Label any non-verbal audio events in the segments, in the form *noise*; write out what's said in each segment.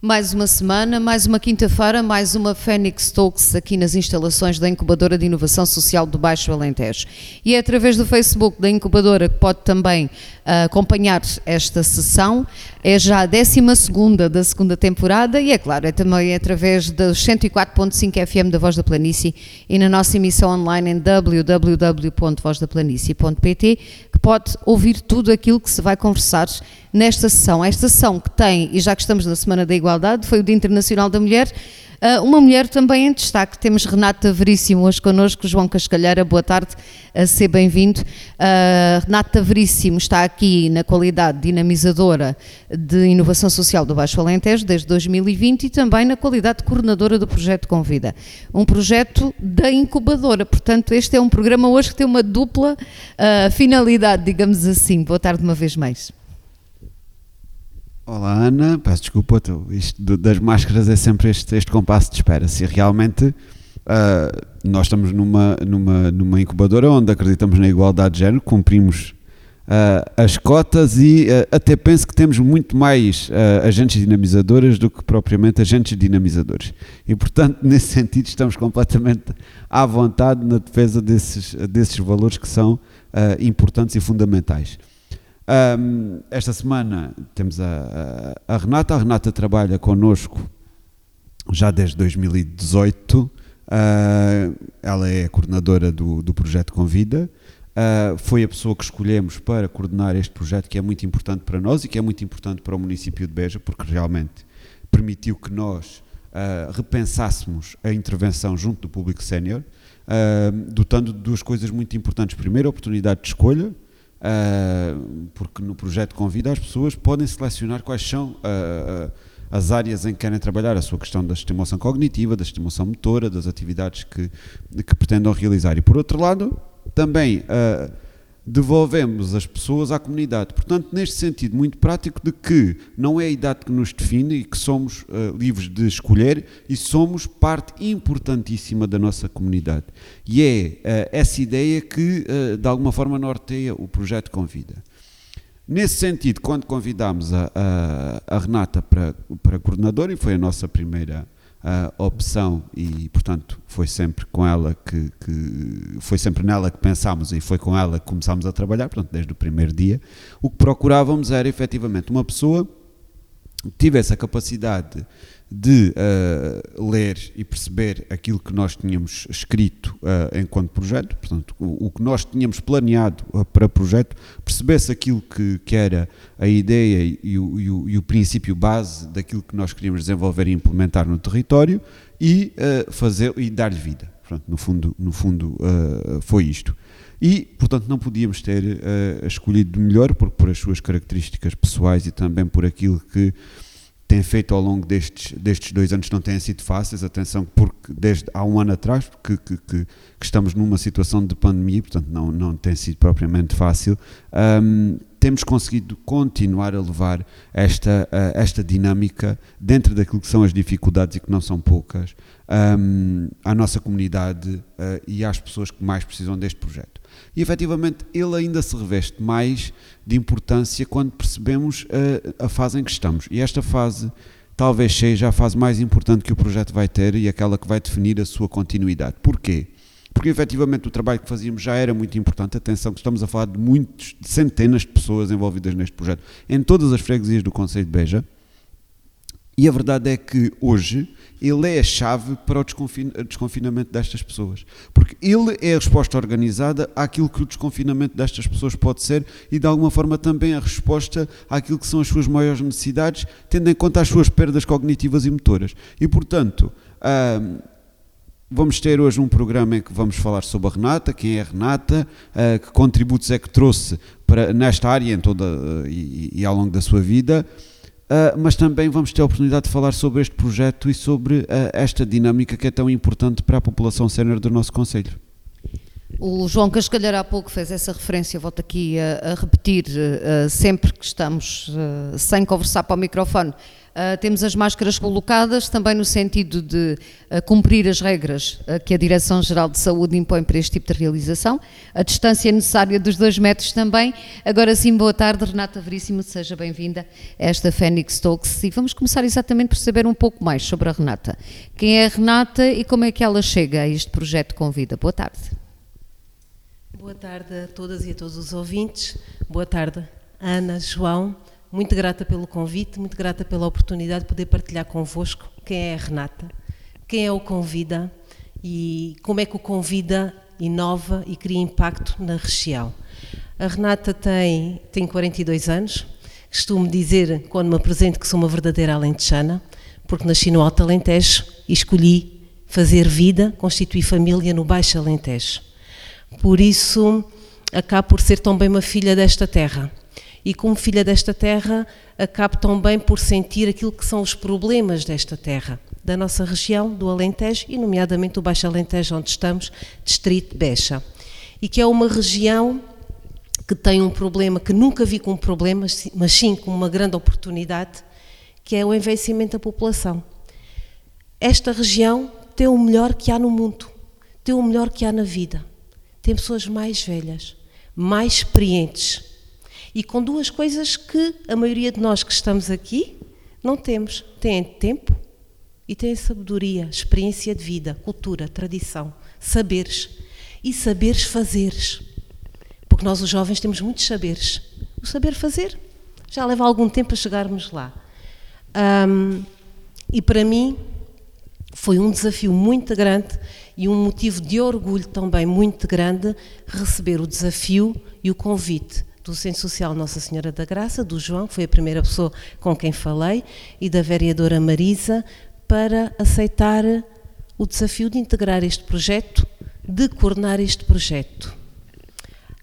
Mais uma semana, mais uma quinta-feira, mais uma Fênix Talks aqui nas instalações da Incubadora de Inovação Social do Baixo Alentejo. E é através do Facebook da Incubadora que pode também uh, acompanhar esta sessão. É já a 12 da segunda temporada e, é claro, é também através dos 104.5 FM da Voz da Planície e na nossa emissão online em www.vozdaplanície.pt que pode ouvir tudo aquilo que se vai conversar nesta sessão. Esta sessão que tem, e já que estamos na Semana da Igualdade, foi o Dia Internacional da Mulher, Uh, uma mulher também em destaque. Temos Renata Veríssimo hoje connosco, João Cascalheira, boa tarde, ser bem-vindo. Uh, Renata Veríssimo está aqui na qualidade dinamizadora de inovação social do Baixo Alentejo desde 2020 e também na qualidade de coordenadora do projeto Convida. Um projeto da incubadora, portanto, este é um programa hoje que tem uma dupla uh, finalidade, digamos assim. Boa tarde uma vez mais. Olá Ana, peço desculpa, isto das máscaras é sempre este, este compasso de espera. Se realmente uh, nós estamos numa, numa, numa incubadora onde acreditamos na igualdade de género, cumprimos uh, as cotas e uh, até penso que temos muito mais agentes dinamizadoras do que propriamente agentes dinamizadores. E portanto, *laughs* nesse sentido, estamos completamente à vontade na defesa desses, desses valores que são importantes e fundamentais. Um, esta semana temos a, a, a, Renata. A Renata trabalha connosco já desde 2018. Uh, ah, ela é a coordenadora do, do projeto Convida. Uh, foi a pessoa que escolhemos para coordenar este projeto, que é muito importante para nós e que é muito importante para o município de Beja, porque realmente permitiu que nós uh, repensássemos a intervenção junto do público sénior, dotando de duas coisas muito importantes. Primeiro, a oportunidade de escolha, Uh, porque no projeto Convida as pessoas podem selecionar quais são uh, as áreas em que querem trabalhar, a sua questão da estimulação cognitiva, da estimulação motora, das atividades que, que pretendam realizar. E por outro lado, também devolvemos as pessoas à comunidade. Portanto, neste sentido muito prático de que não é a idade que nos define e que somos uh, livres de escolher e somos parte importantíssima da nossa comunidade. E é uh, essa ideia que, uh, de alguma forma, norteia o projeto Convida. Nesse sentido, quando convidámos a, a, a Renata para, para coordenadora, e foi a nossa primeira a opção e portanto foi sempre com ela que, que, foi sempre nela que pensámos e foi com ela que começámos a trabalhar portanto desde o primeiro dia. O que procurávamos era efetivamente uma pessoa que tivesse a capacidade de uh, ler e perceber aquilo que nós tínhamos escrito uh, enquanto projeto, portanto, o, o, que nós tínhamos planeado uh, para projeto, percebesse aquilo que, que era a ideia e o, e, o, e o, princípio base daquilo que nós queríamos desenvolver e implementar no território e fazer e dar-lhe vida. Portanto, no fundo, no fundo foi isto. E, portanto, não podíamos ter escolhido melhor, porque por as suas características pessoais e também por aquilo que tem feito ao longo destes, destes dois anos não têm sido fáceis, atenção, porque desde há um ano atrás que, que, que, que estamos numa situação de pandemia, portanto não, não tem sido propriamente fácil, um, temos conseguido continuar a levar esta, uh, esta dinâmica dentro daquilo que são as dificuldades e que não são poucas um, à nossa comunidade uh, e às pessoas que mais precisam deste projeto. E efetivamente ele ainda se reveste mais de importância quando percebemos a, a fase em que estamos. E esta fase talvez seja a fase mais importante que o projeto vai ter e aquela que vai definir a sua continuidade. Porquê? Porque efetivamente o trabalho que fazíamos já era muito importante. Atenção, que estamos a falar de muitos, de centenas de pessoas envolvidas neste projeto, em todas as freguesias do Conselho de Beja. E a verdade é que hoje ele é a chave para o desconfinamento destas pessoas. Porque ele é a resposta organizada àquilo que o desconfinamento destas pessoas pode ser e, de alguma forma, também a resposta àquilo que são as suas maiores necessidades, tendo em conta as suas perdas cognitivas e motoras. E, portanto, vamos ter hoje um programa em que vamos falar sobre a Renata, quem é a Renata, que contributos é que trouxe para, nesta área em toda, e, e ao longo da sua vida. Uh, mas também vamos ter a oportunidade de falar sobre este projeto e sobre uh, esta dinâmica que é tão importante para a população sénior do nosso Conselho. O João Cascalhar há pouco fez essa referência, volto aqui a, a repetir, uh, sempre que estamos sem conversar para o microfone, Uh, temos as máscaras colocadas também no sentido de uh, cumprir as regras uh, que a Direção-Geral de Saúde impõe para este tipo de realização, a distância necessária dos dois metros também. Agora sim, boa tarde, Renata Veríssimo, seja bem-vinda a esta Fênix Talks e vamos começar exatamente por saber um pouco mais sobre a Renata. Quem é a Renata e como é que ela chega a este projeto Convida? Boa tarde. Boa tarde a todas e a todos os ouvintes. Boa tarde, Ana, João. Muito grata pelo convite, muito grata pela oportunidade de poder partilhar convosco quem é a Renata, quem é o Convida e como é que o Convida inova e cria impacto na região. A Renata tem, tem 42 anos, costumo dizer, quando me apresento, que sou uma verdadeira alentejana, porque nasci no Alto Alentejo e escolhi fazer vida, constituir família no Baixo Alentejo. Por isso, acabo por ser também uma filha desta terra e como filha desta terra acabo também por sentir aquilo que são os problemas desta terra, da nossa região, do Alentejo e nomeadamente do Baixo Alentejo onde estamos, distrito de Beja, e que é uma região que tem um problema que nunca vi como problema, mas sim como uma grande oportunidade, que é o envelhecimento da população. Esta região tem o melhor que há no mundo, tem o melhor que há na vida. Tem pessoas mais velhas, mais experientes, e com duas coisas que a maioria de nós que estamos aqui não temos. Tem tempo e tem sabedoria, experiência de vida, cultura, tradição, saberes. E saberes fazeres. Porque nós, os jovens, temos muitos saberes. O saber fazer já leva algum tempo a chegarmos lá. Um, e para mim foi um desafio muito grande e um motivo de orgulho também muito grande receber o desafio e o convite do Centro Social Nossa Senhora da Graça, do João, que foi a primeira pessoa com quem falei, e da vereadora Marisa, para aceitar o desafio de integrar este projeto, de coordenar este projeto.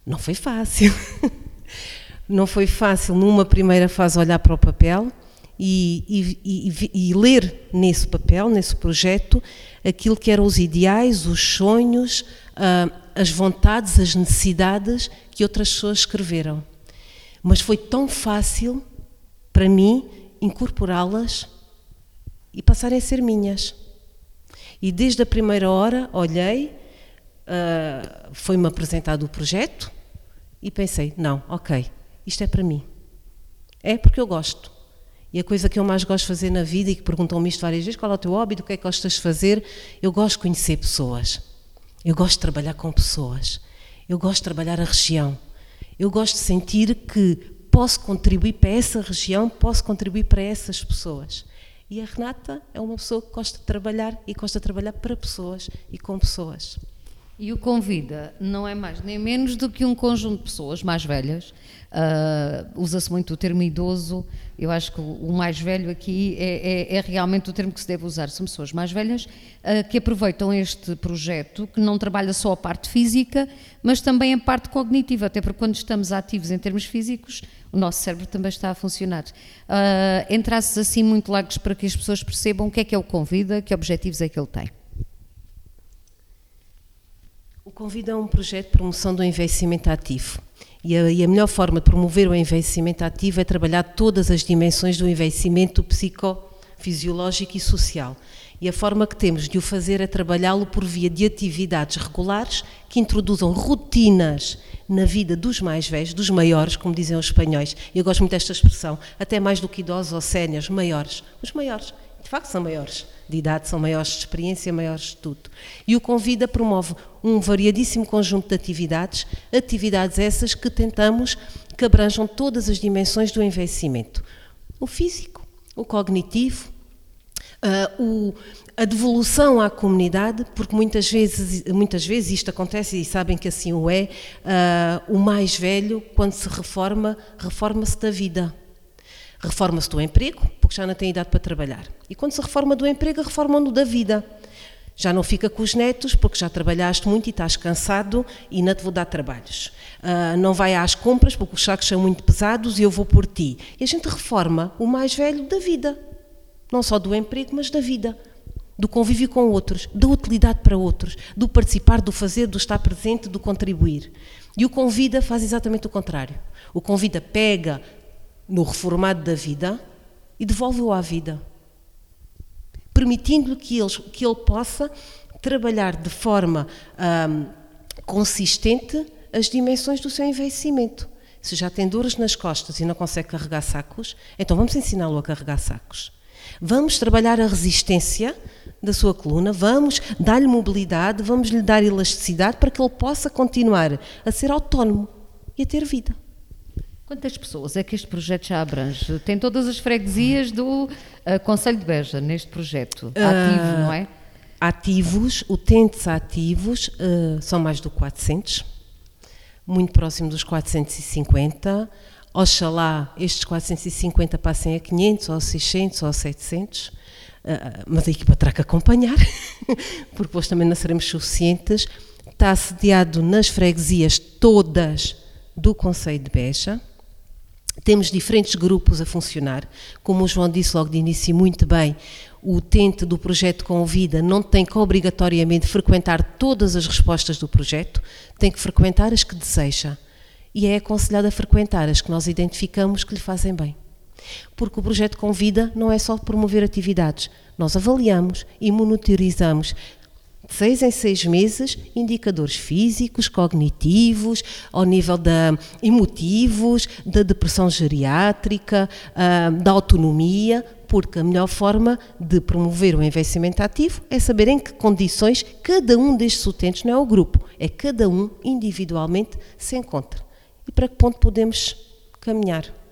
Não foi fácil. *laughs* Não foi fácil, numa primeira fase, olhar para o papel e, e, e, e ler nesse papel, nesse projeto, aquilo que eram os ideais, os sonhos, uh, as vontades, as necessidades que outras pessoas escreveram. Mas foi tão fácil para mim incorporá-las e passarem a ser minhas. E desde a primeira hora olhei, uh, foi-me apresentado o projeto e pensei: não, ok, isto é para mim. É porque eu gosto. E a coisa que eu mais gosto de fazer na vida e que perguntam-me isto várias vezes: qual é o teu hobby, do que é que gostas de fazer? Eu gosto de conhecer pessoas. Eu gosto de trabalhar com pessoas. Eu gosto de trabalhar a região. Eu gosto de sentir que posso contribuir para essa região, posso contribuir para essas pessoas. E a Renata é uma pessoa que gosta de trabalhar e gosta de trabalhar para pessoas e com pessoas. E o convida não é mais nem menos do que um conjunto de pessoas mais velhas. Uh, Usa-se muito o termo idoso. Eu acho que o mais velho aqui é, é, é, realmente o termo que se deve usar. São pessoas mais velhas uh, que aproveitam este projeto, que não trabalha só a parte física, mas também a parte cognitiva. Até porque quando estamos ativos em termos físicos, o nosso cérebro também está a funcionar. Uh, em assim muito largos para que as pessoas percebam o que é que é o convida, que objetivos é que ele tem. O Convida é um projeto de promoção do envelhecimento ativo. E a, e a, melhor forma de promover o envelhecimento ativo é trabalhar todas as dimensões do envelhecimento psicofisiológico e social. E a forma que temos de o fazer é trabalhá-lo por via de atividades regulares que introduzam rotinas na vida dos mais velhos, dos maiores, como dizem os espanhóis. Eu gosto muito desta expressão, até mais do que idosos ou séniores, maiores. Os maiores, de facto, são maiores de idade, são maiores de experiência, maiores de tudo. E o Convida promove um variadíssimo conjunto de atividades, atividades essas que tentamos que abranjam todas as dimensões do envelhecimento. O físico, o cognitivo, uh, o, a devolução à comunidade, porque muitas vezes, muitas vezes isto acontece e sabem que assim o é, uh, o mais velho, quando se reforma, reforma-se da vida. Reforma-se do emprego, porque já não tem idade para trabalhar. E quando se reforma do emprego, reformam-no da vida. Já não fica com os netos, porque já trabalhaste muito e estás cansado e não te vou dar trabalhos. Uh, não vai às compras, porque os sacos são muito pesados e eu vou por ti. E a gente reforma o mais velho da vida. Não só do emprego, mas da vida. Do convívio com outros, da utilidade para outros, do participar, do fazer, do estar presente, do contribuir. E o convida faz exatamente o contrário. O convida pega no reformado da vida e devolve-o à vida, permitindo-lhe que, que ele possa trabalhar de forma hum, consistente as dimensões do seu envelhecimento. Se já tem dores nas costas e não consegue carregar sacos, então vamos ensiná-lo a carregar sacos. Vamos trabalhar a resistência da sua coluna, vamos dar-lhe mobilidade, vamos lhe dar elasticidade para que ele possa continuar a ser autónomo e a ter vida. Quantas pessoas é que este projeto já abrange? Tem todas as freguesias do uh, Conselho de Beja neste projeto, ativo, uh, não é? Ativos, utentes ativos, uh, são mais do 400, muito próximo dos 450. Oxalá estes 450 passem a 500, ou 600, ou 700. Uh, mas a equipa terá que acompanhar, *laughs* porque depois também não seremos suficientes. Está assediado nas freguesias todas do Conselho de Beja. Temos diferentes grupos a funcionar. Como o João disse logo de início muito bem, o utente do projeto Convida não tem que obrigatoriamente frequentar todas as respostas do projeto, tem que frequentar as que deseja. E é aconselhado a frequentar as que nós identificamos que lhe fazem bem. Porque o projeto Convida não é só promover atividades, nós avaliamos e monitorizamos de seis em seis meses, indicadores físicos, cognitivos, ao nível da emotivos, da depressão geriátrica, ah, da autonomia, porque a melhor forma de promover o envelhecimento ativo é saber em que condições cada um destes utentes, não é o grupo, é cada um individualmente se encontra. E para que ponto podemos caminhar?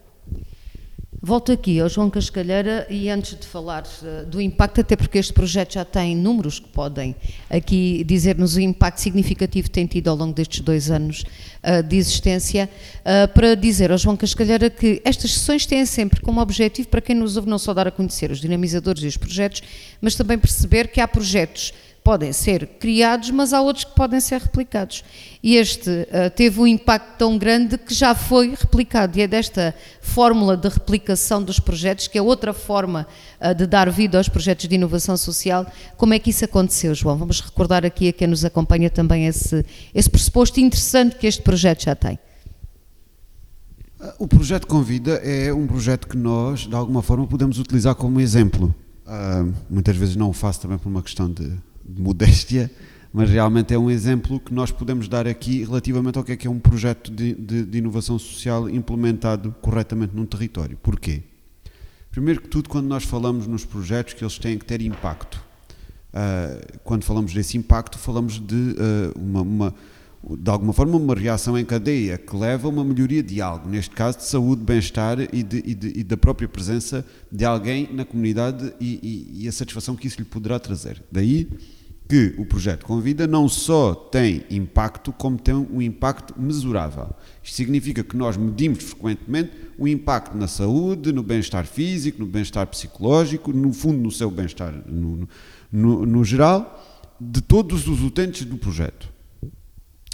Volto aqui ao João Cascalheira e antes de falar uh, do impacto, até porque este projeto já tem números que podem aqui dizer-nos o impacto significativo que tem tido ao longo destes dois anos uh, de existência, uh, para dizer ao João Cascalheira que estas sessões têm sempre como objetivo, para quem nos ouve, não só dar a conhecer os dinamizadores e os projetos, mas também perceber que há projetos podem ser criados, mas há outros que podem ser replicados. E este uh, teve um impacto tão grande que já foi replicado. E é desta fórmula de replicação dos projetos, que é outra forma uh, de dar vida aos projetos de inovação social. Como é que isso aconteceu, João? Vamos recordar aqui a quem nos acompanha também esse, esse pressuposto interessante que este projeto já tem. O projeto Convida é um projeto que nós, de alguma forma, podemos utilizar como exemplo. Uh, muitas vezes não o faço também por uma questão de modéstia, mas realmente é um exemplo que nós podemos dar aqui relativamente ao que é que é um projeto de, de, de inovação social implementado corretamente num território. Porquê? Primeiro que tudo, quando nós falamos nos projetos, que eles têm que ter impacto. Uh, quando falamos desse impacto, falamos de uh, uma, uma, de alguma forma uma reação em cadeia que leva a uma melhoria de algo, neste caso de saúde, bem-estar e, de, e, de, e, da própria presença de alguém na comunidade e, e, a satisfação que isso lhe poderá trazer. Daí que o projeto Convida não só tem impacto, como tem um impacto mesurável. Isto significa que nós medimos frequentemente o impacto na saúde, no bem-estar físico, no bem-estar psicológico, no fundo, no seu bem-estar no, no, no geral, de todos os utentes do projeto.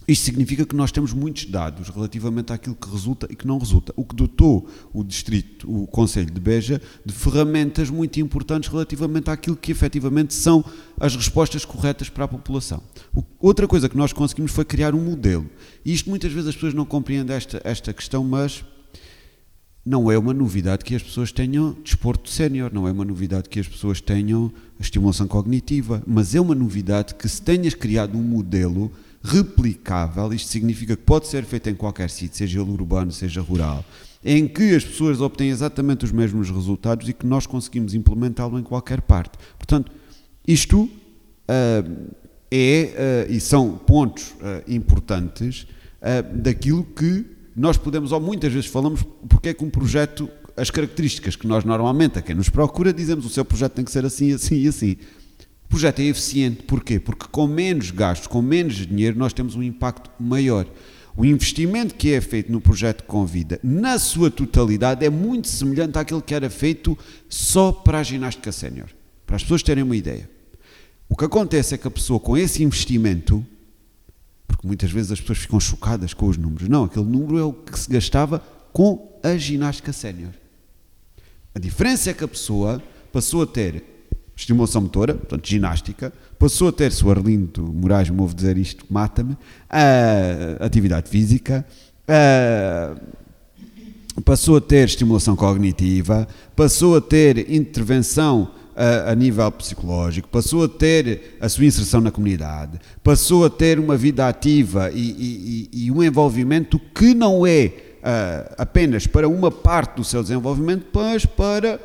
Isto significa que nós temos muitos dados relativamente àquilo que resulta e que não resulta, o que dotou o Distrito, o Conselho de Beja, de ferramentas muito importantes relativamente àquilo que efetivamente são as respostas corretas para a população. Outra coisa que nós conseguimos foi criar um modelo. E isto muitas vezes as pessoas não compreendem esta, esta questão, mas não é uma novidade que as pessoas tenham desporto sénior, não é uma novidade que as pessoas tenham estimulação cognitiva, mas é uma novidade que se tenhas criado um modelo replicável, isto significa que pode ser feito em qualquer sítio, seja ele urbano, seja rural, em que as pessoas obtêm exatamente os mesmos resultados e que nós conseguimos implementá-lo em qualquer parte. Portanto, isto uh, é uh, e são pontos uh, importantes daquilo que nós podemos, ou muitas vezes falamos, porque é que um projeto, as características que nós normalmente, a quem nos procura, dizemos o seu projeto tem que ser assim, assim e assim. O projeto é eficiente, porquê? Porque com menos gastos, com menos dinheiro, nós temos um impacto maior. O investimento que é feito no projeto Convida, na sua totalidade, é muito semelhante àquele que era feito só para a ginástica sénior. Para as pessoas terem uma ideia. O que acontece é que a pessoa com esse investimento, porque muitas vezes as pessoas ficam chocadas com os números, não, aquele número é o que se gastava com a ginástica sénior. A diferença é que a pessoa passou a ter estimulação motora, portanto ginástica, passou a ter, se o Arlindo Moraes me ouve dizer isto, mata-me, atividade física, passou a ter estimulação cognitiva, passou a ter intervenção a, a, nível psicológico, passou a ter a sua inserção na comunidade, passou a ter uma vida ativa e, e, e um envolvimento que não é uh, apenas para uma parte do seu desenvolvimento, mas para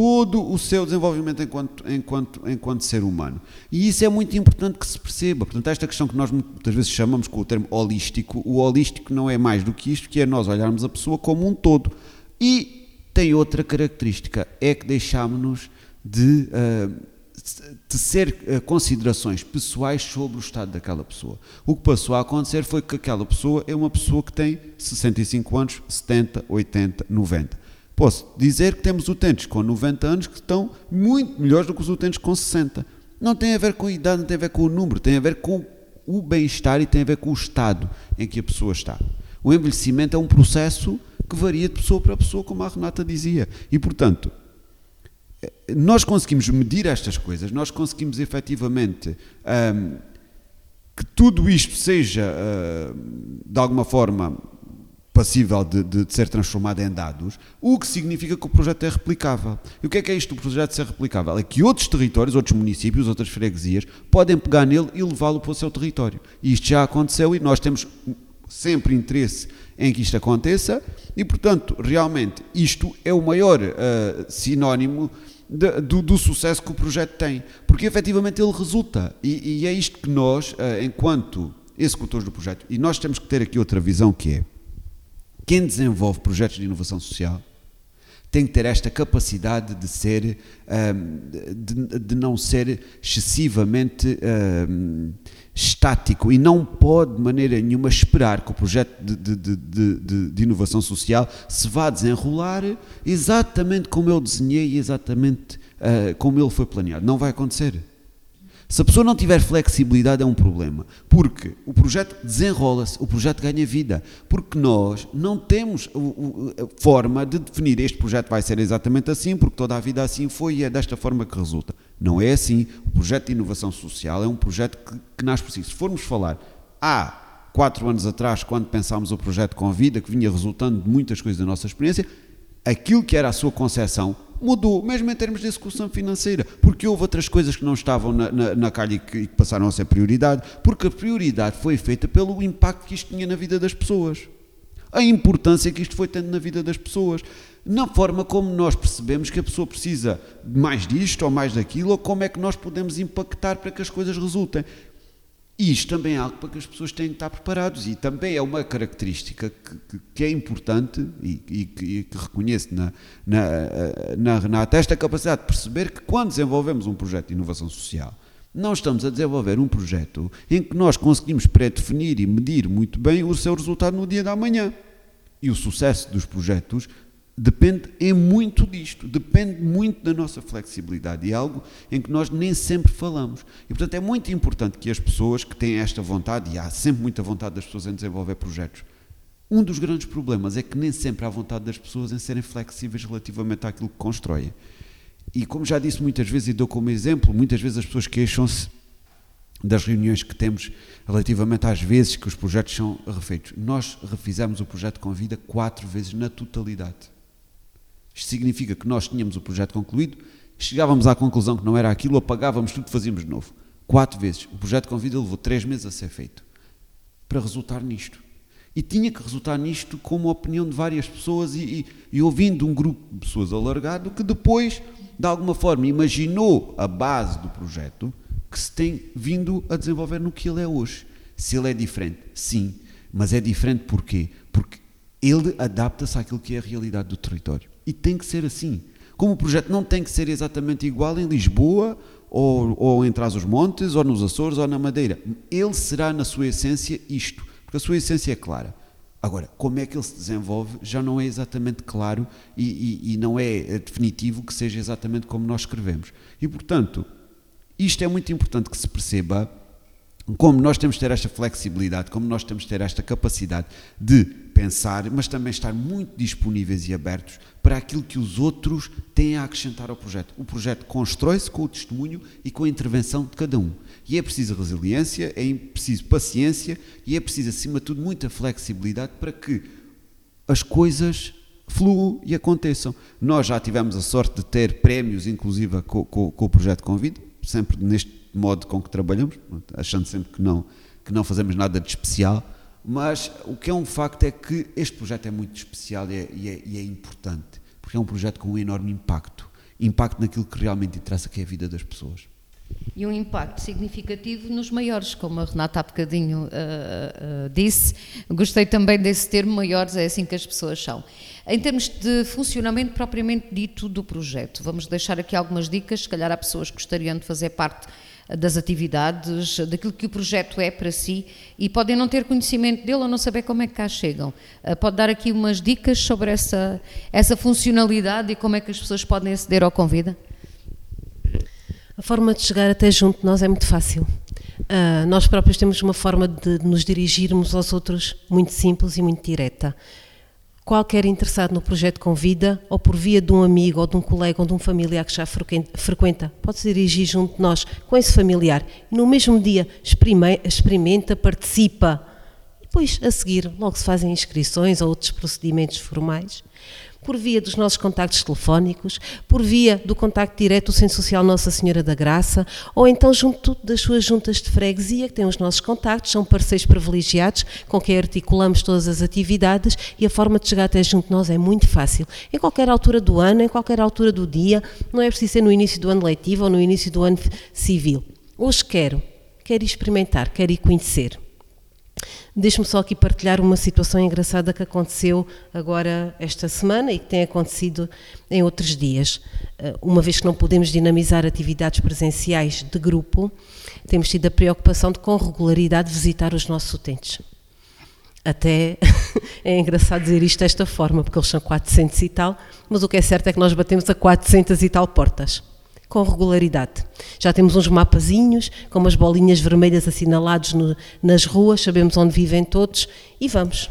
todo o seu desenvolvimento enquanto, enquanto, enquanto ser humano. E isso é muito importante que se perceba. Portanto, esta questão que nós muitas vezes chamamos com o termo holístico, o holístico não é mais do que isto, que é nós olharmos a pessoa como um todo. E tem outra característica, é que deixámos-nos de, uh, considerações pessoais sobre o estado daquela pessoa. O que passou a acontecer foi que aquela pessoa é uma pessoa que tem 65 anos, 70, 80, 90 Posso dizer que temos utentes com 90 anos que estão muito melhores do que os utentes com 60. Não tem a ver com a idade, não tem a ver com o número, tem a ver com o bem-estar e tem a ver com o estado em que a pessoa está. O envelhecimento é um processo que varia de pessoa para pessoa, como a Renata dizia. E, portanto, nós conseguimos medir estas coisas, nós conseguimos efetivamente que tudo isto seja, de alguma forma, passível de, de, de, ser transformado em dados, o que significa que o projeto é replicável. E o que é que é isto do projeto ser replicável? É que outros territórios, outros municípios, outras freguesias podem pegar nele e levá-lo para o seu território. E isto já aconteceu e nós temos sempre interesse em que isto aconteça e, portanto, realmente isto é o maior uh, sinónimo de, do, do, sucesso que o projeto tem, porque efetivamente ele resulta e, e é isto que nós, uh, enquanto executores do projeto, e nós temos que ter aqui outra visão que é quem desenvolve projetos de inovação social tem que ter esta capacidade de ser, de, de não ser excessivamente estático e não pode de maneira nenhuma esperar que o projeto de, de, de, inovação social se vá desenrolar exatamente como eu desenhei e exatamente uh, como ele foi planeado. Não vai acontecer. Se a pessoa não tiver flexibilidade é um problema, porque o projeto desenrola-se, o projeto ganha vida, porque nós não temos forma de definir este projeto vai ser exatamente assim, porque toda a vida assim foi e é desta forma que resulta. Não é assim. O projeto de inovação social é um projeto que, que nasce por si. Se formos falar há quatro anos atrás, quando pensámos o projeto com vida, que vinha resultando de muitas coisas da nossa experiência, aquilo que era a sua concepção mudou, mesmo em termos de execução financeira, porque houve outras coisas que não estavam na, na, na calha e que, que passaram a ser prioridade, porque a prioridade foi feita pelo impacto que isto tinha na vida das pessoas. A importância que isto foi tendo na vida das pessoas, na forma como nós percebemos que a pessoa precisa mais disto ou mais daquilo, ou como é que nós podemos impactar para que as coisas resultem. E isto também é algo para que as pessoas têm que estar preparados e também é uma característica que, que, que é importante e, e, que, e, que, reconheço na, na, na Renata, esta capacidade de perceber que quando desenvolvemos um projeto de inovação social, não estamos a desenvolver um projeto em que nós conseguimos pré-definir e medir muito bem o seu resultado no dia da manhã. E o sucesso dos projetos depende é muito disto, depende muito da nossa flexibilidade e é algo em que nós nem sempre falamos. E portanto é muito importante que as pessoas que têm esta vontade, e há sempre muita vontade das pessoas em desenvolver projetos, um dos grandes problemas é que nem sempre há vontade das pessoas em serem flexíveis relativamente àquilo que constroem. E como já disse muitas vezes e dou como exemplo, muitas vezes as pessoas queixam-se das reuniões que temos relativamente às vezes que os projetos são refeitos. Nós refizemos o projeto com vida quatro vezes na totalidade. Isto significa que nós tínhamos o projeto concluído, chegávamos à conclusão que não era aquilo, apagávamos tudo, fazíamos de novo. Quatro vezes. O projeto com vida levou três meses a ser feito para resultar nisto. E tinha que resultar nisto como a opinião de várias pessoas e, e, e ouvindo um grupo de pessoas alargado que depois, de alguma forma, imaginou a base do projeto que se tem vindo a desenvolver no que ele é hoje. Se ele é diferente, sim, mas é diferente porquê? Porque ele adapta-se àquilo que é a realidade do território. E tem que ser assim. Como o projeto não tem que ser exatamente igual em Lisboa, ou, ou em Trás-os-Montes, ou nos Açores, ou na Madeira. Ele será, na sua essência, isto. Porque a sua essência é clara. Agora, como é que ele se desenvolve já não é exatamente claro e, e, e não é definitivo que seja exatamente como nós escrevemos. E, portanto, isto é muito importante que se perceba como nós temos de ter esta flexibilidade, como nós temos de ter esta capacidade de pensar, mas também estar muito disponíveis e abertos para aquilo que os outros têm a acrescentar ao projeto. O projeto constrói-se com o testemunho e com a intervenção de cada um. E é preciso resiliência, é preciso paciência e é preciso, acima de tudo, muita flexibilidade para que as coisas fluam e aconteçam. Nós já tivemos a sorte de ter prémios, inclusive com, com, com o projeto Convide, sempre neste modo com que trabalhamos, achando sempre que não, que não fazemos nada de especial, mas o que é um facto é que este projeto é muito especial e é, e é, e é importante, porque é um projeto com um enorme impacto impacto naquilo que realmente interessa, que é a vida das pessoas. E um impacto significativo nos maiores, como a Renata há bocadinho uh, uh, disse. Gostei também desse termo, maiores, é assim que as pessoas são. Em termos de funcionamento propriamente dito do projeto, vamos deixar aqui algumas dicas, se calhar há pessoas que gostariam de fazer parte das atividades, daquilo que o projeto é para si e podem não ter conhecimento dele ou não saber como é que cá chegam. Uh, pode dar aqui umas dicas sobre essa, essa funcionalidade e como é que as pessoas podem aceder ao Convida? A forma de chegar até junto de nós é muito fácil. Uh, nós próprios temos uma forma de nos dirigirmos aos outros muito simples e muito direta qualquer interessado no projeto Convida, ou por via de um amigo, ou de um colega, ou de um familiar que já frequenta, pode se dirigir junto de nós com esse familiar. No mesmo dia, experimenta, participa. E depois, a seguir, logo se fazem inscrições ou outros procedimentos formais por via dos nossos contactos telefónicos, por via do contacto direto do Centro Social Nossa Senhora da Graça, ou então junto das suas juntas de freguesia, que têm os nossos contactos, são parceiros privilegiados com quem articulamos todas as atividades e a forma de chegar até junto de nós é muito fácil. Em qualquer altura do ano, em qualquer altura do dia, não é preciso ser no início do ano letivo ou no início do ano civil. Hoje quero, quero experimentar, quero ir conhecer. Deixe-me só aqui partilhar uma situação engraçada que aconteceu agora esta semana e que tem acontecido em outros dias. Eh, uma vez que não podemos dinamizar atividades presenciais de grupo, temos tido a preocupação de, com regularidade, visitar os nossos utentes. Até *laughs* é engraçado dizer isto desta forma, porque eles são 400 e tal, mas o que é certo é que nós batemos a 400 e tal portas com regularidade. Já temos uns mapazinhos com umas bolinhas vermelhas assinalados no, nas ruas, sabemos onde vivem todos e vamos.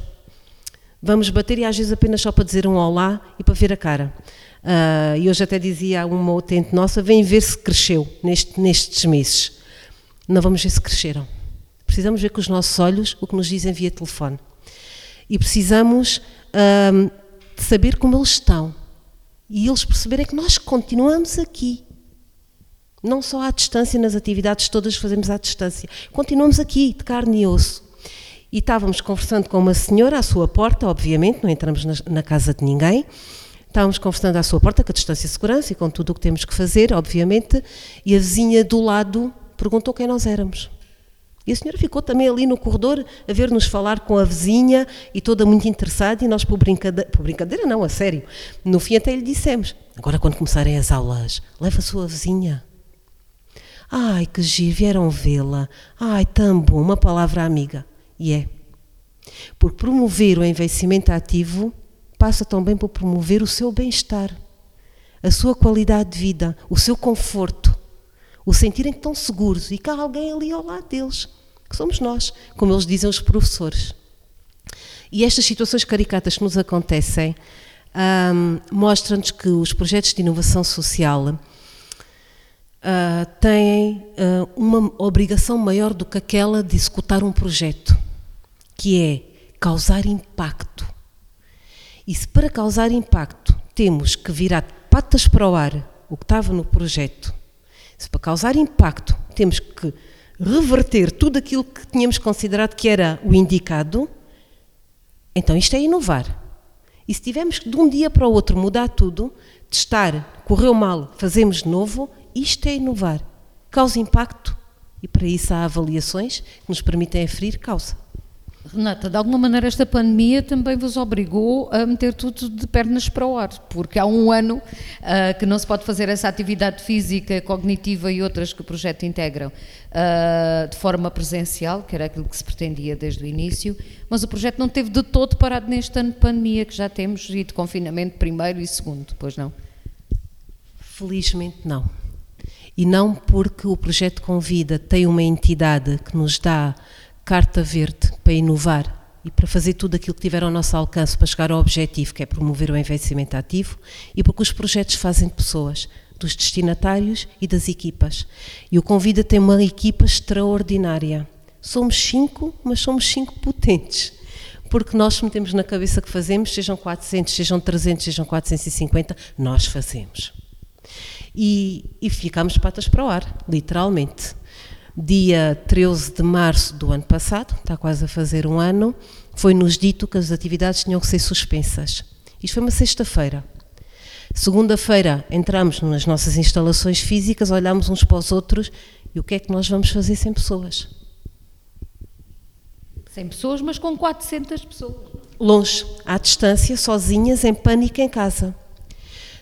Vamos bater e às vezes apenas só para dizer um olá e para ver a cara. Uh, e hoje até dizia a uma utente nossa, vem ver se cresceu neste, nestes meses. Não vamos ver se cresceram. Precisamos ver com os nossos olhos o que nos dizem via telefone. E precisamos uh, saber como eles estão. E eles perceberem que nós continuamos aqui não só à distância, nas atividades todas fazemos à distância. Continuamos aqui, de carne e osso. E estávamos conversando com uma senhora à sua porta, obviamente, não entramos na, na casa de ninguém. Estávamos conversando à sua porta com a distância e segurança e com tudo o que temos que fazer, obviamente, e a vizinha do lado perguntou quem nós éramos. E a senhora ficou também ali no corredor a ver-nos falar com a vizinha e toda muito interessada, e nós, por brincadeira, por brincadeira, não, a sério, no fim até lhe dissemos: agora, quando começarem as aulas, leva a sua vizinha. Ai, que giro, vieram vê-la. Ai, tão bom, uma palavra amiga. E é. Por promover o envelhecimento ativo, passa também por promover o seu bem-estar, a sua qualidade de vida, o seu conforto, o sentirem estão seguros e que há alguém ali ao lado deles, que somos nós, como eles dizem os professores. E estas situações caricatas que nos acontecem um, mostram-nos que os projetos de inovação social uh, têm uh, uma obrigação maior do que aquela de executar um projeto, que é causar impacto. E se para causar impacto temos que virar patas para o ar o que estava no projeto, se para causar impacto temos que reverter tudo aquilo que tínhamos considerado que era o indicado, então isto é inovar. E se tivermos que de um dia para o outro mudar tudo, testar, correu mal, fazemos de novo, isto é inovar. Causa impacto e para isso há avaliações que nos permitem aferir causa. Renata, de alguma maneira esta pandemia também vos obrigou a meter tudo de pernas para o ar, porque há um ano uh, que não se pode fazer essa atividade física, cognitiva e outras que o projeto integram uh, de forma presencial, que era aquilo que se pretendia desde o início, mas o projeto não teve de todo parado neste ano de pandemia que já temos e de confinamento primeiro e segundo, pois não? Felizmente não e não porque o projeto Convida tem uma entidade que nos dá carta verde para inovar e para fazer tudo aquilo que tiver ao nosso alcance para chegar ao objetivo, que é promover o envelhecimento ativo, e porque os projetos fazem pessoas, dos destinatários e das equipas. E o Convida tem uma equipa extraordinária. Somos cinco, mas somos cinco potentes porque nós metemos na cabeça que fazemos, sejam 400, sejam 300, sejam 450, nós fazemos. E, e ficamos patas para o ar, literalmente. Dia 13 de março do ano passado, está quase a fazer um ano, foi-nos dito que as atividades tinham que ser suspensas. Isto foi uma sexta-feira. Segunda-feira entramos nas nossas instalações físicas, olhamos uns para os outros e o que é que nós vamos fazer sem pessoas? 100 pessoas, mas com 400 pessoas. Longe, à distância, sozinhas, em pânico em casa.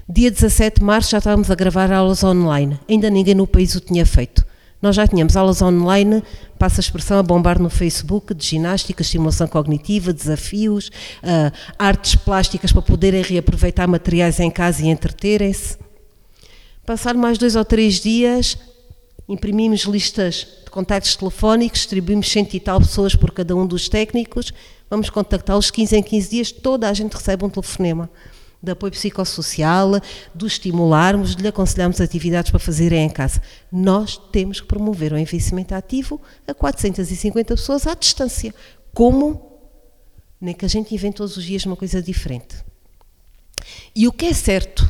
Dia 17 de março já estávamos a gravar aulas online. Ainda ninguém no país o tinha feito. Nós já tínhamos aulas online, passa a expressão, a bombar no Facebook, de ginástica, estimulação cognitiva, desafios, uh, artes plásticas para poderem reaproveitar materiais em casa e entreterem-se. Passar mais dois ou três dias, imprimimos listas de contactos telefónicos, distribuímos cento e tal pessoas por cada um dos técnicos, vamos contactá-los 15 em 15 dias, toda a gente recebe um telefonema de apoio psicossocial, de estimularmos, de lhe aconselharmos atividades para fazerem em casa. Nós temos que promover o envelhecimento ativo a 450 pessoas à distância. Como? Nem que a gente invente todos os dias uma coisa diferente. E o que é certo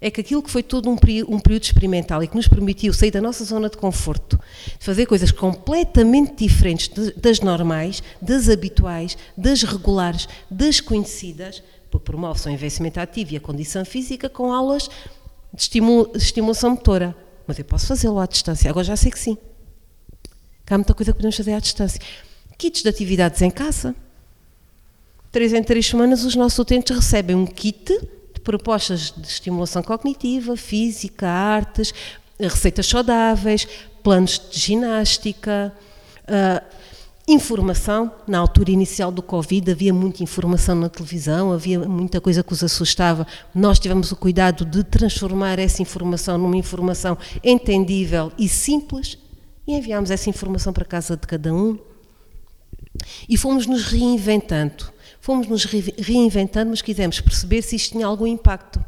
é que aquilo que foi todo um, um, período experimental e que nos permitiu sair da nossa zona de conforto, de fazer coisas completamente diferentes das normais, das habituais, das regulares, das conhecidas, promove-se o envelhecimento ativo e a condição física com aulas de, estimulação motora. Mas eu posso fazê-lo à distância, agora já sei que sim. Que há muita coisa que podemos fazer à distância. Kits de atividades em casa. Três em três semanas os nossos utentes recebem um kit de propostas de estimulação cognitiva, física, artes, receitas saudáveis, planos de ginástica, uh, Informação, na altura inicial do Covid, havia muita informação na televisão, havia muita coisa que os assustava. Nós tivemos o cuidado de transformar essa informação numa informação entendível e simples e enviámos essa informação para a casa de cada um. E fomos nos reinventando. Fomos nos reinventando, mas quisemos perceber se isto tinha algum impacto.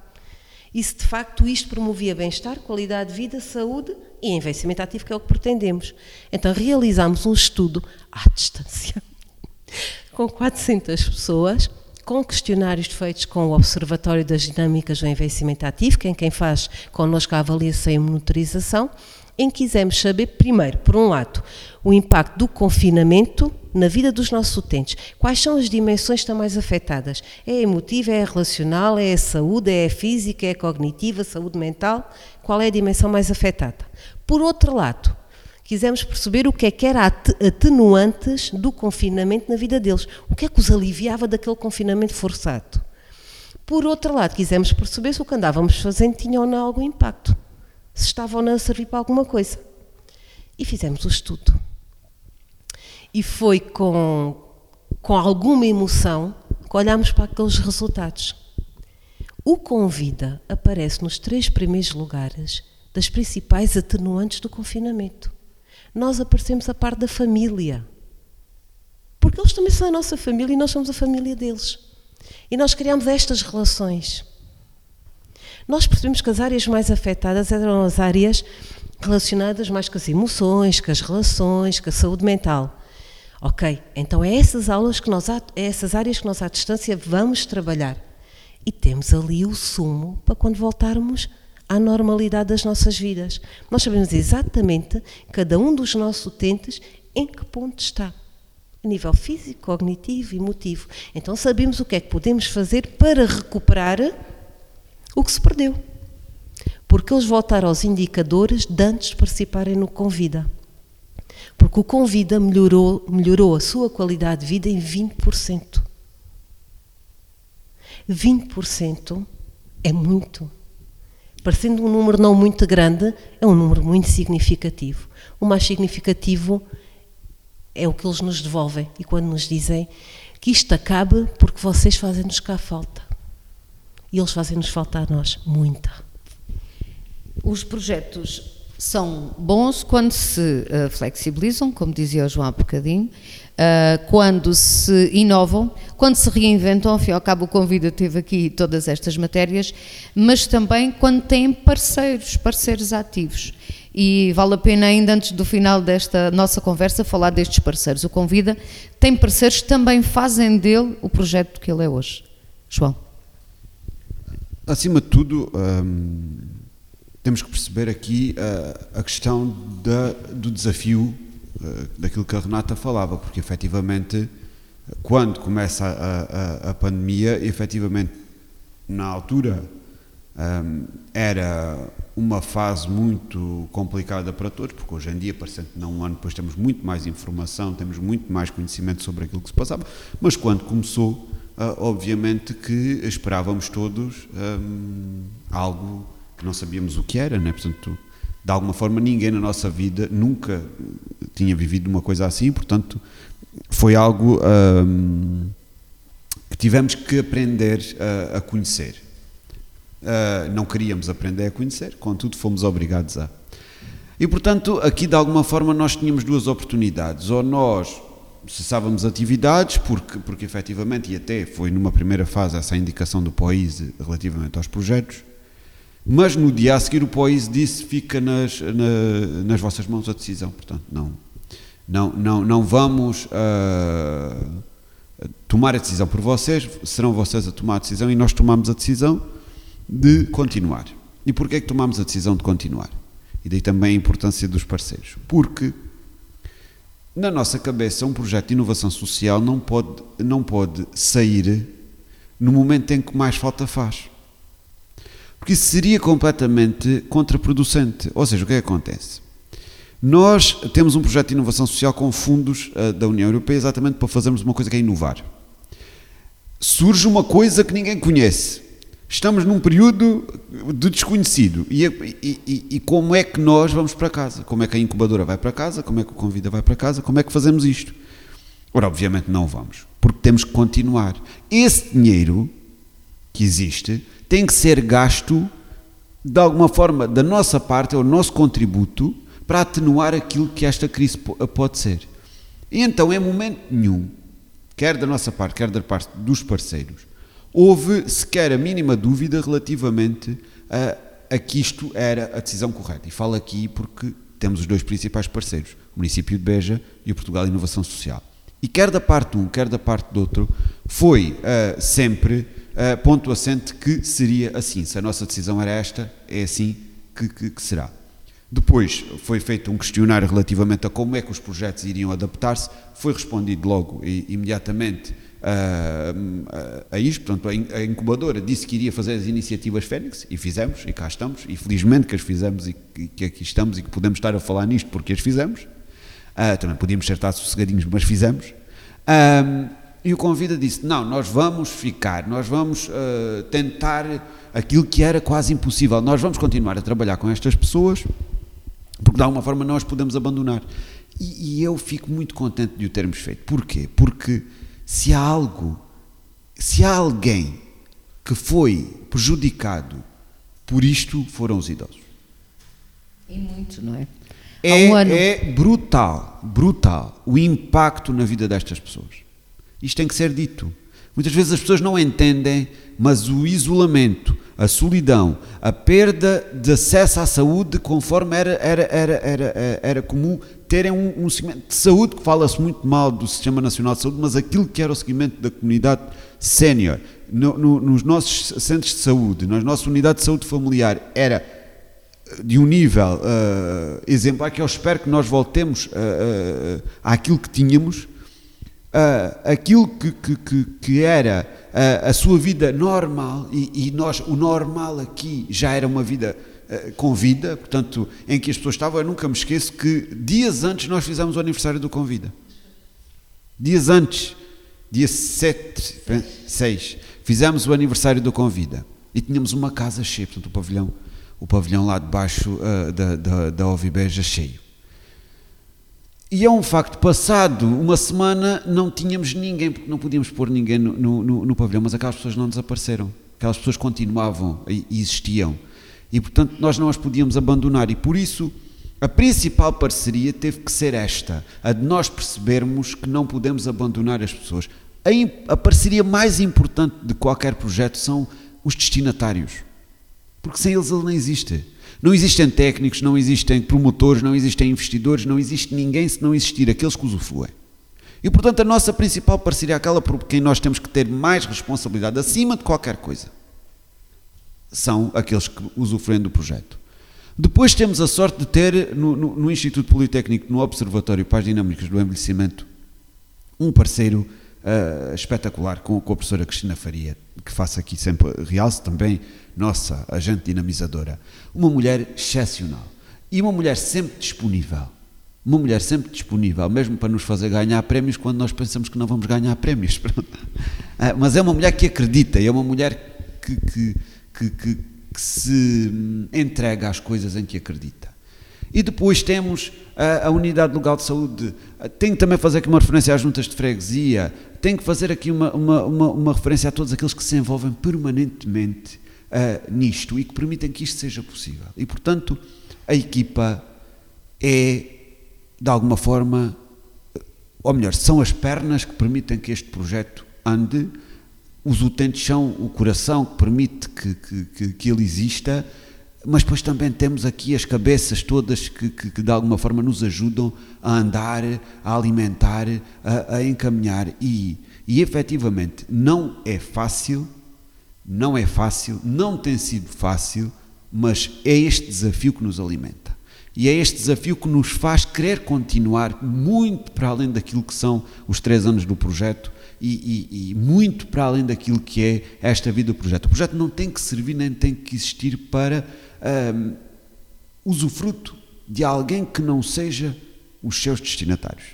E se de facto isto promovia bem-estar, qualidade de vida, saúde e envelhecimento ativo, que é o que pretendemos. Então realizámos um estudo à distância, *laughs* com 400 pessoas, com questionários feitos com o Observatório das Dinâmicas do Envelhecimento Ativo, que é quem faz connosco a avaliação e monitorização, em que quisemos saber, primeiro, por um lado, o impacto do confinamento na vida dos nossos utentes. Quais são as dimensões que estão mais afetadas? É emotiva, é relacional, é a saúde, é a física, é a cognitiva, saúde mental? Qual é a dimensão mais afetada? Por outro lado, quisemos perceber o que é que era atenuantes do confinamento na vida deles. O que é que os aliviava daquele confinamento forçado? Por outro lado, quisemos perceber se o que andávamos fazendo tinha ou não algum impacto. Se estava ou não a servir para alguma coisa. E fizemos o estudo. E foi com, com alguma emoção que olhámos para aqueles resultados. O Convida aparece nos três primeiros lugares das principais atenuantes do confinamento. Nós aparecemos a par da família. Porque eles também são a nossa família e nós somos a família deles. E nós criamos estas relações. Nós percebemos que as áreas mais afetadas eram as áreas relacionadas mais com as emoções, com as relações, com a saúde mental. Ok, então é essas aulas que nós, é essas áreas que nós à distância vamos trabalhar. E temos ali o sumo para quando voltarmos à normalidade das nossas vidas. Nós sabemos exatamente, cada um dos nossos utentes, em que ponto está. A nível físico, cognitivo, emotivo. Então sabemos o que é que podemos fazer para recuperar o que se perdeu. Porque eles voltaram aos indicadores de antes de participarem no Convida. Porque o Convida melhorou, melhorou a sua qualidade de vida em 20%. 20% é muito parecendo um número não muito grande, é um número muito significativo. O mais significativo é o que eles nos devolvem e quando nos dizem que isto acabe porque vocês fazem-nos cá falta. E eles fazem-nos falta a nós, muita. Os projetos são bons quando se uh, flexibilizam, como dizia o João há bocadinho, uh, quando se inovam, quando se reinventam, e ao cabo o Convida teve aqui todas estas matérias, mas também quando têm parceiros, parceiros ativos. E vale a pena, ainda antes do final desta nossa conversa, falar destes parceiros. O Convida tem parceiros que também fazem dele o projeto que ele é hoje. João. Acima de tudo, hum, temos que perceber aqui uh, a questão da, do desafio uh, daquilo que a Renata falava, porque efetivamente, quando começa a, a, a pandemia, efetivamente, na altura, um, era uma fase muito complicada para todos, porque hoje em dia, parecendo que não um ano depois, temos muito mais informação, temos muito mais conhecimento sobre aquilo que se passava, mas quando começou, obviamente que esperávamos todos um, algo que não sabíamos o que era, né? portanto, de alguma forma ninguém na nossa vida nunca tinha vivido uma coisa assim, portanto, foi algo um, que tivemos que aprender a, a conhecer. Uh, não queríamos aprender a conhecer, contudo fomos obrigados a. E portanto, aqui de alguma forma nós tínhamos duas oportunidades. Ou nós cessávamos atividades, porque, porque efetivamente, e até foi numa primeira fase essa indicação do país relativamente aos projetos, mas no dia a seguir o país disse fica nas, na, nas vossas mãos a decisão. Portanto, não, não, não, não vamos uh, tomar a decisão por vocês, serão vocês a tomar a decisão e nós tomamos a decisão de continuar. E porquê é que tomamos a decisão de continuar? E daí também a importância dos parceiros. Porque na nossa cabeça um projeto de inovação social não pode, não pode sair no momento em que mais falta faz. Porque isso seria completamente contraproducente. Ou seja, o que é que acontece? Nós temos um projeto de inovação social com fundos uh, da União Europeia exatamente para fazermos uma coisa que é inovar. Surge uma coisa que ninguém conhece estamos num período de desconhecido. E, e, e, como é que nós vamos para casa? Como é que a incubadora vai para casa? Como é que o Convida vai para casa? Como é que fazemos isto? Ora, obviamente não vamos, porque temos que continuar. Esse dinheiro que existe tem que ser gasto de alguma forma da nossa parte, é o nosso contributo para atenuar aquilo que esta crise pode ser. E então, em momento nenhum, quer da nossa parte, quer da parte dos parceiros, houve sequer a mínima dúvida relativamente a, a que isto era a decisão correta. E falo aqui porque temos os dois principais parceiros, o município de Beja e o Portugal Inovação Social. E quer da parte um, quer da parte do outro, foi uh, sempre uh, ponto assente que seria assim. Se a nossa decisão era esta, é assim que, que, que será. Depois foi feito um questionário relativamente a como é que os projetos iriam adaptar-se, foi respondido logo e imediatamente a, a, isto. Portanto, a incubadora disse que iria fazer as iniciativas Fênix e fizemos, e cá estamos, e felizmente que as fizemos e que, que aqui estamos e que podemos estar a falar nisto porque as fizemos. Uh, também podíamos estar sossegadinhos, mas fizemos. Um, e o convida disse: Não, nós vamos ficar, nós vamos uh, tentar aquilo que era quase impossível. Nós vamos continuar a trabalhar com estas pessoas, porque de alguma forma nós podemos abandonar. E, e eu fico muito contente de o termos feito. Porquê? Porque se há algo, se há alguém que foi prejudicado por isto, foram os idosos. E muito, não é? É, um é brutal, brutal o impacto na vida destas pessoas. Isto tem que ser dito. Muitas vezes as pessoas não entendem, mas o isolamento, a solidão, a perda de acesso à saúde, conforme era, era, era, era, era comum terem um, um segmento de saúde, que fala-se muito mal do Sistema Nacional de Saúde, mas aquilo que era o segmento da comunidade sénior, no, no, nos nossos centros de saúde, nas nossas unidades de saúde familiar, era de um nível uh, exemplar que eu espero que nós voltemos uh, uh, àquilo que tínhamos, aquilo que, que, que, que era a sua vida normal, e, e, nós, o normal aqui já era uma vida eh, Convida, portanto, em que as pessoas estavam, eu nunca me esqueço que dias antes nós fizemos o aniversário do Convida. Dias antes, dia 7, 6, fizemos o aniversário do Convida. E tínhamos uma casa cheia, portanto, o pavilhão, o pavilhão lá debaixo uh, da, da, da Ovibeja cheio. E é um facto, passado uma semana não tínhamos ninguém, porque não podíamos pôr ninguém no, no, no pavilhão, mas aquelas pessoas não desapareceram. Aquelas pessoas continuavam e existiam. E, portanto, nós não as podíamos abandonar. E, por isso, a principal parceria teve que ser esta: a de nós percebermos que não podemos abandonar as pessoas. A, a parceria mais importante de qualquer projeto são os destinatários. Porque sem eles ele não existe. Não existem técnicos, não existem promotores, não existem investidores, não existe ninguém se não existir aqueles que usufruem. E portanto a nossa principal parceria é aquela por quem nós temos que ter mais responsabilidade acima de qualquer coisa. São aqueles que usufruem do projeto. Depois temos a sorte de ter no, no, no Instituto Politécnico, no Observatório para as Dinâmicas do Envelhecimento, um parceiro uh, espetacular com, com, a professora Cristina Faria, que faço aqui sempre realce também, nossa agente dinamizadora. Uma mulher excepcional e uma mulher sempre disponível. Uma mulher sempre disponível, mesmo para nos fazer ganhar prémios quando nós pensamos que não vamos ganhar prémios. *laughs* uh, mas é uma mulher que acredita, é uma mulher que, que, que, que que se entrega às coisas em que acredita. E depois temos a, a, Unidade Legal de Saúde, tem que também fazer aqui uma referência às juntas de freguesia, tem que fazer aqui uma, uma, uma, uma referência a todos aqueles que se envolvem permanentemente uh, nisto e que permitem que isto seja possível. E, portanto, a equipa é, de alguma forma, ou melhor, são as pernas que permitem que este projeto ande os utentes são o coração que permite que, que, que, que, ele exista, mas depois também temos aqui as cabeças todas que, que de alguma forma nos ajudam a andar, a alimentar, a, a encaminhar. E, e efetivamente não é fácil, não é fácil, não tem sido fácil, mas é este desafio que nos alimenta. E é este desafio que nos faz querer continuar muito para além daquilo que são os três anos do projeto e, e, e, muito para além daquilo que é esta vida do projeto. O projeto não tem que servir nem tem que existir para um, usufruto de alguém que não seja os seus destinatários.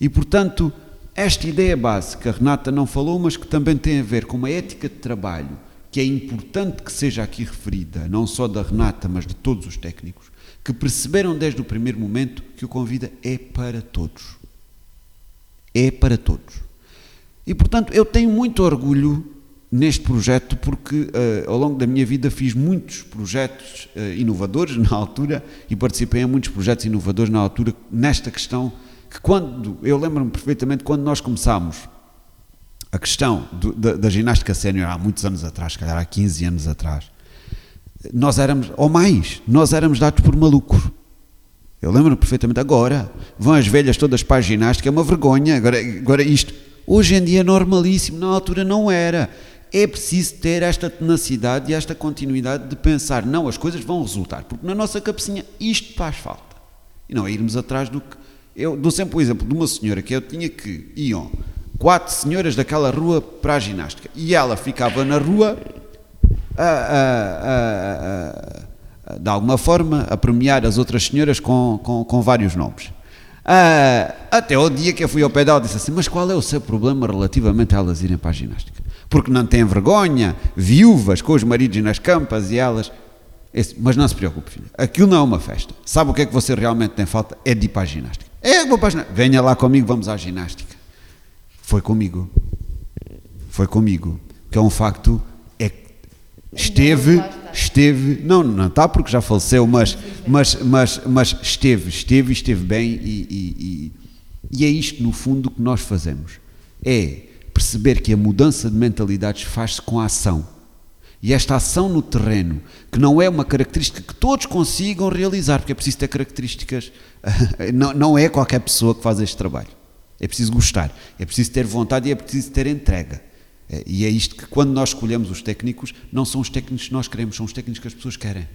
E, portanto, esta ideia básica, a Renata não falou, mas que também tem a ver com uma ética de trabalho que é importante que seja aqui referida, não só da Renata, mas de todos os técnicos, que perceberam desde o primeiro momento que o Convida é para todos. É para todos. E portanto eu tenho muito orgulho neste projeto porque uh, ao longo da minha vida fiz muitos projetos uh, inovadores na altura e participei em muitos projetos inovadores na altura nesta questão que quando, eu lembro-me perfeitamente quando nós começámos a questão do, da, da, ginástica sénior há muitos anos atrás, se calhar há 15 anos atrás, nós éramos, ou mais, nós éramos dados por malucos. Eu lembro-me perfeitamente, agora vão as velhas todas para a ginástica, é uma vergonha, agora, agora isto Hoje em dia é normalíssimo, na altura não era. É preciso ter esta tenacidade e esta continuidade de pensar, não, as coisas vão resultar, porque na nossa cabecinha isto faz falta. E não é irmos atrás do que. Eu dou sempre o exemplo de uma senhora que eu tinha que iam quatro senhoras daquela rua para a ginástica e ela ficava na rua a, a, a, de alguma forma a premiar as outras senhoras com, com, com vários nomes. Uh, até o dia que eu fui ao pedal disse assim, mas qual é o seu problema relativamente a elas irem para a ginástica? Porque não têm vergonha, viúvas com os maridos nas campas e elas... Esse, mas não se preocupe, filha, aquilo não é uma festa. Sabe o que é que você realmente tem falta? É de ir para a ginástica. É, vou para a ginástica. Venha lá comigo, vamos à ginástica. Foi comigo. Foi comigo. Que é um facto, esteve esteve, não, não está porque já faleceu, mas, mas, mas, mas esteve, esteve e esteve bem e, e, e, e é isto no fundo que nós fazemos, é perceber que a mudança de mentalidades faz-se com a ação. E esta ação no terreno, que não é uma característica que todos consigam realizar, porque é preciso ter características, *laughs* não, não é qualquer pessoa que faz este trabalho. É preciso gostar, é preciso ter vontade e é preciso ter entrega. É, e é isto que, quando nós escolhemos os técnicos, não são os técnicos que nós queremos, são os técnicos que as pessoas querem.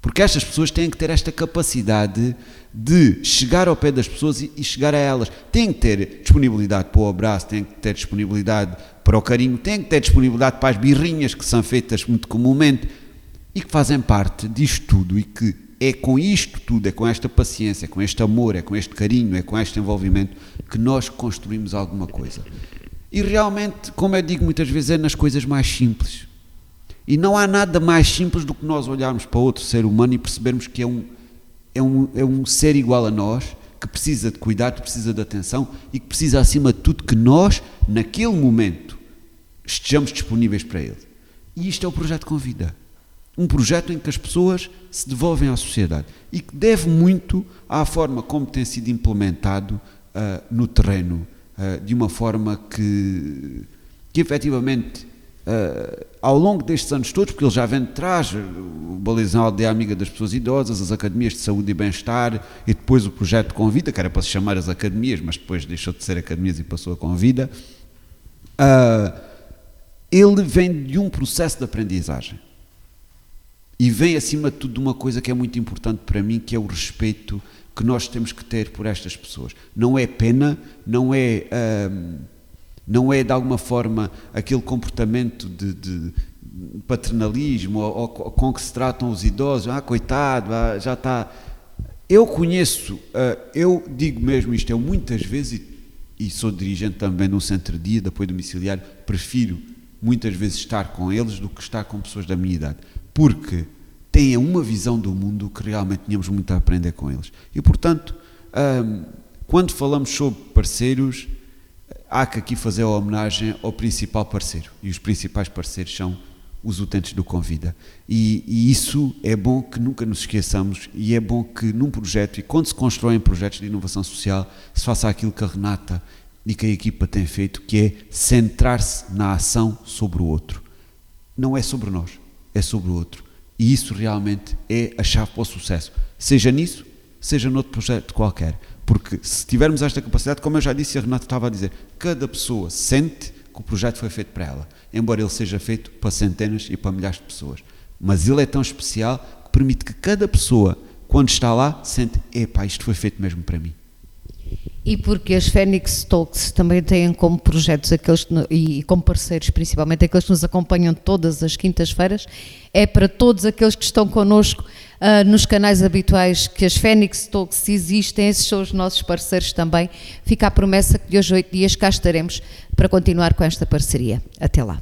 Porque estas pessoas têm que ter esta capacidade de chegar ao pé das pessoas e, chegar a elas. Têm que ter disponibilidade para o abraço, têm que ter disponibilidade para o carinho, têm que ter disponibilidade para as birrinhas que são feitas muito comumente e que fazem parte disto tudo e que é com isto tudo, é com esta paciência, é com este amor, é com este carinho, é com este envolvimento que nós construímos alguma coisa. E realmente, como eu digo muitas vezes, é nas coisas mais simples. E não há nada mais simples do que nós olharmos para outro ser humano e percebermos que é um, é um, é um ser igual a nós, que precisa de cuidado, que precisa de atenção e que precisa, acima de tudo, que nós, naquele momento, estejamos disponíveis para ele. E isto é o projeto Convida. Um projeto em que as pessoas se devolvem à sociedade e que deve muito à forma como tem sido implementado uh, no terreno uh, de uma forma que, que efetivamente uh, ao longo destes anos todos, porque ele já vem de trás, o Balizão Aldeia Amiga das Pessoas Idosas, as Academias de Saúde e Bem-Estar, e depois o projeto Convida, que era para se chamar as Academias, mas depois deixou de ser Academias e passou a Convida. Uh, ele vem de um processo de aprendizagem. E vem, acima de tudo, de uma coisa que é muito importante para mim, que é o respeito que nós temos que ter por estas pessoas. Não é pena, não é. Uh, não é de alguma forma aquele comportamento de, de paternalismo ou, ou, com que se tratam os idosos, ah, coitado, ah, já está. Eu conheço, uh, eu digo mesmo isto, eu muitas vezes, e, e sou dirigente também de um centro de dia de apoio domiciliário, prefiro muitas vezes estar com eles do que estar com pessoas da minha idade, porque têm uma visão do mundo que realmente tínhamos muito a aprender com eles. E portanto, um, ah, quando falamos sobre parceiros, há que aqui fazer a homenagem ao principal parceiro. E os principais parceiros são os utentes do Convida. E, e, isso é bom que nunca nos esqueçamos e é bom que num projeto, e quando se constroem projetos de inovação social, se faça aquilo que a Renata e que a equipa tem feito, que é centrar-se na ação sobre o outro. Não é sobre nós, é sobre o outro. E isso realmente é a chave para o sucesso. Seja nisso, seja noutro projeto qualquer. Porque se tivermos esta capacidade, como eu já disse e a Renata estava a dizer, cada pessoa sente que o projeto foi feito para ela, embora ele seja feito para centenas e para milhares de pessoas. Mas ele é tão especial que permite que cada pessoa, quando está lá, sente, epá, isto foi feito mesmo para mim. E porque as Phoenix Talks também têm como projetos aqueles e como parceiros principalmente aqueles que nos acompanham todas as quintas-feiras, é para todos aqueles que estão connosco uh, nos canais habituais que as Fênix Talks existem, esses são os nossos parceiros também. Fica a promessa que de hoje oito dias cá estaremos para continuar com esta parceria. Até lá.